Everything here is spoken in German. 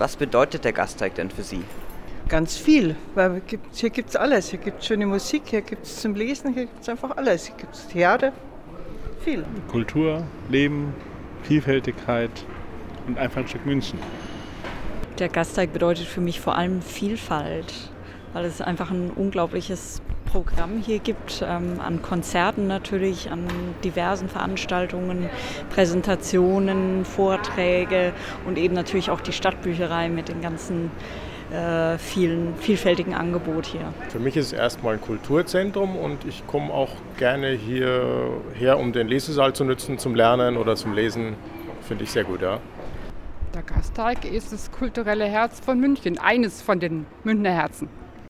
Was bedeutet der Gasteig denn für Sie? Ganz viel, weil hier gibt es alles. Hier gibt es schöne Musik, hier gibt es zum Lesen, hier gibt es einfach alles. Hier gibt es Theater, viel. Kultur, Leben, Vielfältigkeit und einfach ein Stück München. Der Gasteig bedeutet für mich vor allem Vielfalt, weil es einfach ein unglaubliches Programm hier gibt, ähm, an Konzerten natürlich, an diversen Veranstaltungen, Präsentationen, Vorträge und eben natürlich auch die Stadtbücherei mit den ganzen äh, vielen vielfältigen Angebot hier. Für mich ist es erstmal ein Kulturzentrum und ich komme auch gerne hierher, um den Lesesaal zu nutzen, zum Lernen oder zum Lesen. Finde ich sehr gut, ja. Der Gasteig ist das kulturelle Herz von München, eines von den Münchner Herzen.